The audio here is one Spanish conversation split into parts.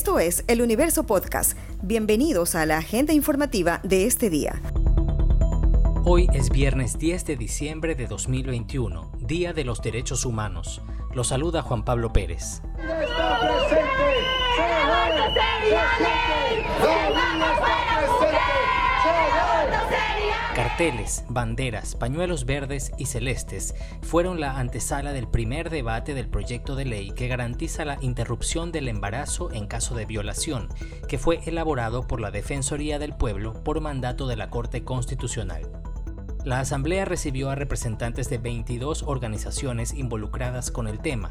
Esto es El Universo Podcast. Bienvenidos a la agenda informativa de este día. Hoy es viernes 10 de diciembre de 2021, Día de los Derechos Humanos. Lo saluda Juan Pablo Pérez. Carteles, banderas, pañuelos verdes y celestes fueron la antesala del primer debate del proyecto de ley que garantiza la interrupción del embarazo en caso de violación, que fue elaborado por la Defensoría del Pueblo por mandato de la Corte Constitucional. La Asamblea recibió a representantes de 22 organizaciones involucradas con el tema.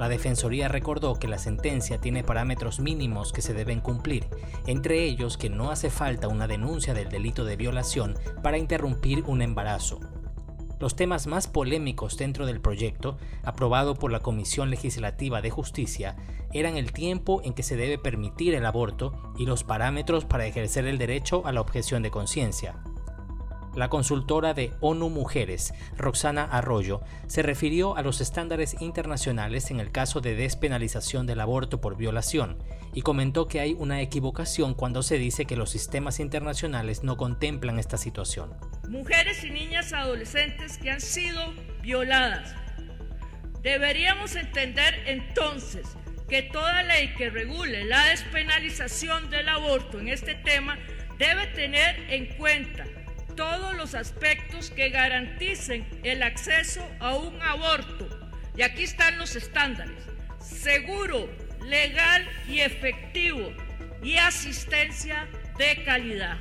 La Defensoría recordó que la sentencia tiene parámetros mínimos que se deben cumplir, entre ellos que no hace falta una denuncia del delito de violación para interrumpir un embarazo. Los temas más polémicos dentro del proyecto, aprobado por la Comisión Legislativa de Justicia, eran el tiempo en que se debe permitir el aborto y los parámetros para ejercer el derecho a la objeción de conciencia. La consultora de ONU Mujeres, Roxana Arroyo, se refirió a los estándares internacionales en el caso de despenalización del aborto por violación y comentó que hay una equivocación cuando se dice que los sistemas internacionales no contemplan esta situación. Mujeres y niñas adolescentes que han sido violadas. Deberíamos entender entonces que toda ley que regule la despenalización del aborto en este tema debe tener en cuenta todos los aspectos que garanticen el acceso a un aborto. Y aquí están los estándares. Seguro, legal y efectivo. Y asistencia de calidad.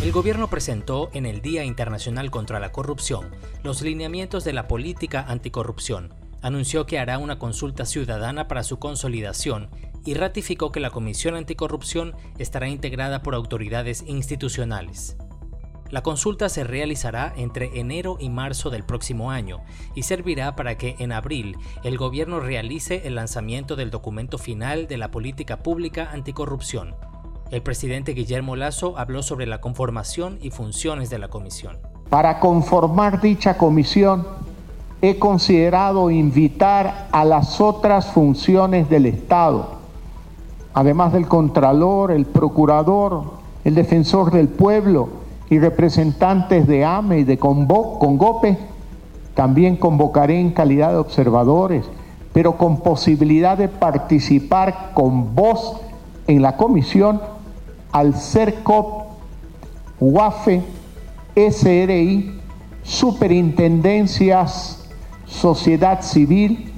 El gobierno presentó en el Día Internacional contra la Corrupción los lineamientos de la política anticorrupción. Anunció que hará una consulta ciudadana para su consolidación y ratificó que la Comisión Anticorrupción estará integrada por autoridades institucionales. La consulta se realizará entre enero y marzo del próximo año y servirá para que en abril el gobierno realice el lanzamiento del documento final de la política pública anticorrupción. El presidente Guillermo Lazo habló sobre la conformación y funciones de la comisión. Para conformar dicha comisión, he considerado invitar a las otras funciones del Estado, además del Contralor, el Procurador, el Defensor del Pueblo, y representantes de AME y de CONGOPE. También convocaré en calidad de observadores, pero con posibilidad de participar con voz en la comisión al CERCOP, UAFE, SRI, superintendencias, sociedad civil,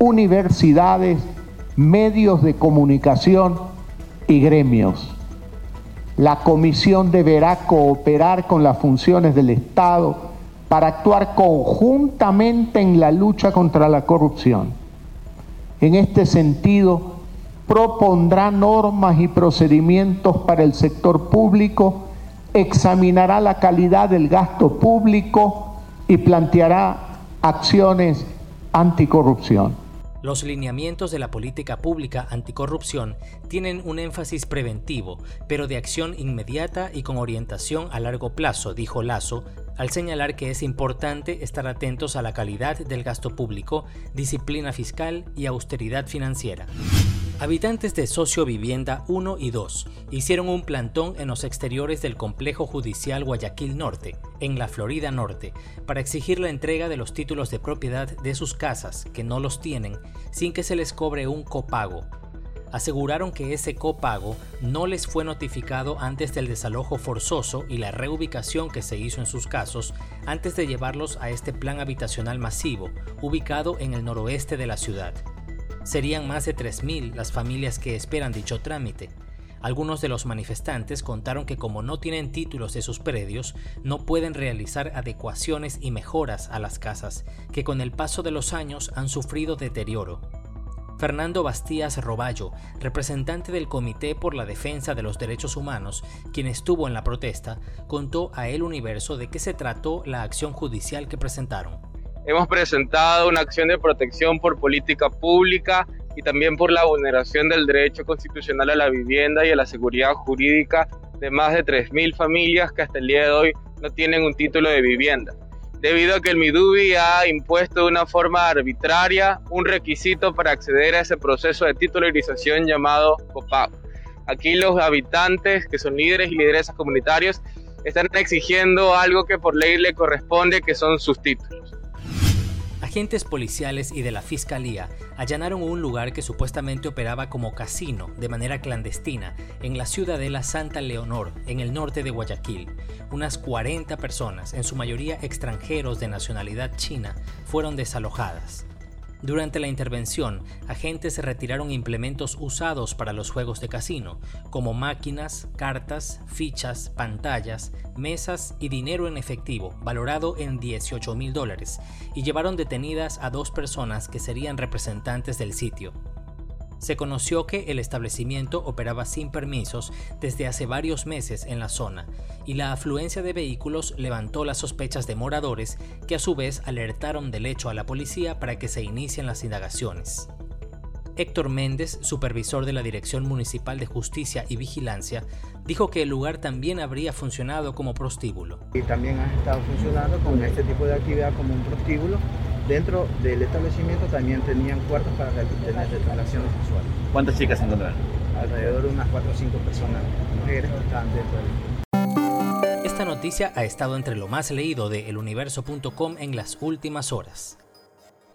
universidades, medios de comunicación y gremios. La comisión deberá cooperar con las funciones del Estado para actuar conjuntamente en la lucha contra la corrupción. En este sentido, propondrá normas y procedimientos para el sector público, examinará la calidad del gasto público y planteará acciones anticorrupción. Los lineamientos de la política pública anticorrupción tienen un énfasis preventivo, pero de acción inmediata y con orientación a largo plazo, dijo Lazo, al señalar que es importante estar atentos a la calidad del gasto público, disciplina fiscal y austeridad financiera. Habitantes de Socio Vivienda 1 y 2 hicieron un plantón en los exteriores del complejo judicial Guayaquil Norte, en la Florida Norte, para exigir la entrega de los títulos de propiedad de sus casas, que no los tienen, sin que se les cobre un copago. Aseguraron que ese copago no les fue notificado antes del desalojo forzoso y la reubicación que se hizo en sus casos antes de llevarlos a este plan habitacional masivo, ubicado en el noroeste de la ciudad. Serían más de 3.000 las familias que esperan dicho trámite. Algunos de los manifestantes contaron que como no tienen títulos de sus predios, no pueden realizar adecuaciones y mejoras a las casas, que con el paso de los años han sufrido deterioro. Fernando Bastías Roballo, representante del Comité por la Defensa de los Derechos Humanos, quien estuvo en la protesta, contó a El Universo de qué se trató la acción judicial que presentaron. Hemos presentado una acción de protección por política pública y también por la vulneración del derecho constitucional a la vivienda y a la seguridad jurídica de más de 3.000 familias que hasta el día de hoy no tienen un título de vivienda. debido a que el Midubi ha impuesto de una forma arbitraria un requisito para acceder a ese proceso de titularización llamado copago. Aquí los habitantes, que son líderes y lideresas comunitarios, están exigiendo algo que por ley le corresponde, que son sus títulos. Agentes policiales y de la Fiscalía allanaron un lugar que supuestamente operaba como casino de manera clandestina en la ciudadela Santa Leonor, en el norte de Guayaquil. Unas 40 personas, en su mayoría extranjeros de nacionalidad china, fueron desalojadas. Durante la intervención, agentes retiraron implementos usados para los juegos de casino, como máquinas, cartas, fichas, pantallas, mesas y dinero en efectivo, valorado en 18 mil dólares, y llevaron detenidas a dos personas que serían representantes del sitio. Se conoció que el establecimiento operaba sin permisos desde hace varios meses en la zona y la afluencia de vehículos levantó las sospechas de moradores que a su vez alertaron del hecho a la policía para que se inicien las indagaciones. Héctor Méndez, supervisor de la Dirección Municipal de Justicia y Vigilancia, dijo que el lugar también habría funcionado como prostíbulo. Y también ha estado funcionando con este tipo de actividad como un prostíbulo Dentro del establecimiento también tenían cuartos para tener relaciones sexuales. ¿Cuántas chicas se encontraron? Alrededor de unas 4 o 5 personas, mujeres que estaban dentro del... Esta noticia ha estado entre lo más leído de eluniverso.com en las últimas horas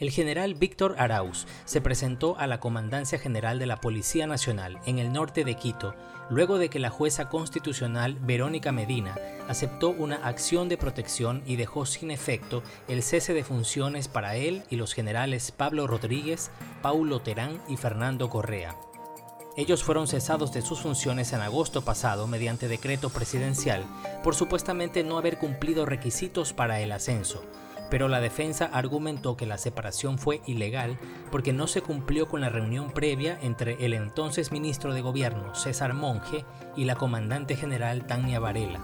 el general Víctor Arauz se presentó a la Comandancia General de la Policía Nacional en el norte de Quito, luego de que la jueza constitucional Verónica Medina aceptó una acción de protección y dejó sin efecto el cese de funciones para él y los generales Pablo Rodríguez, Paulo Terán y Fernando Correa. Ellos fueron cesados de sus funciones en agosto pasado mediante decreto presidencial por supuestamente no haber cumplido requisitos para el ascenso, pero la defensa argumentó que la separación fue ilegal porque no se cumplió con la reunión previa entre el entonces ministro de Gobierno César Monge y la comandante general Tania Varela.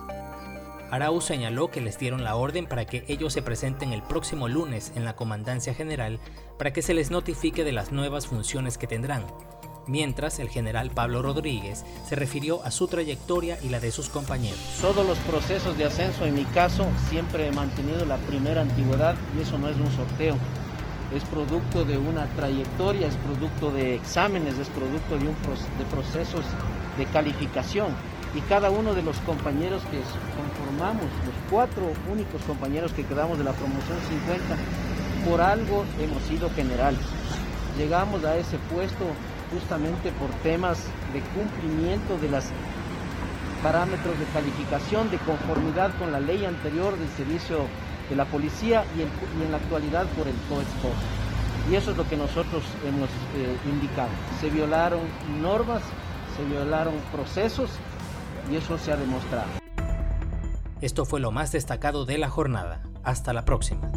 Arauz señaló que les dieron la orden para que ellos se presenten el próximo lunes en la Comandancia General para que se les notifique de las nuevas funciones que tendrán, mientras el general Pablo Rodríguez se refirió a su trayectoria y la de sus compañeros. Todos los procesos de ascenso, en mi caso, siempre he mantenido la primera antigüedad y eso no es un sorteo. Es producto de una trayectoria, es producto de exámenes, es producto de, un, de procesos de calificación. Y cada uno de los compañeros que conformamos, los cuatro únicos compañeros que quedamos de la promoción 50, por algo hemos sido generales. Llegamos a ese puesto justamente por temas de cumplimiento de los parámetros de calificación, de conformidad con la ley anterior del servicio de la policía y, en la actualidad por el COEXPO. Y eso es lo que nosotros hemos eh, indicado. Se violaron normas, se violaron procesos y eso se ha demostrado. Esto fue lo más destacado de la jornada. Hasta la próxima.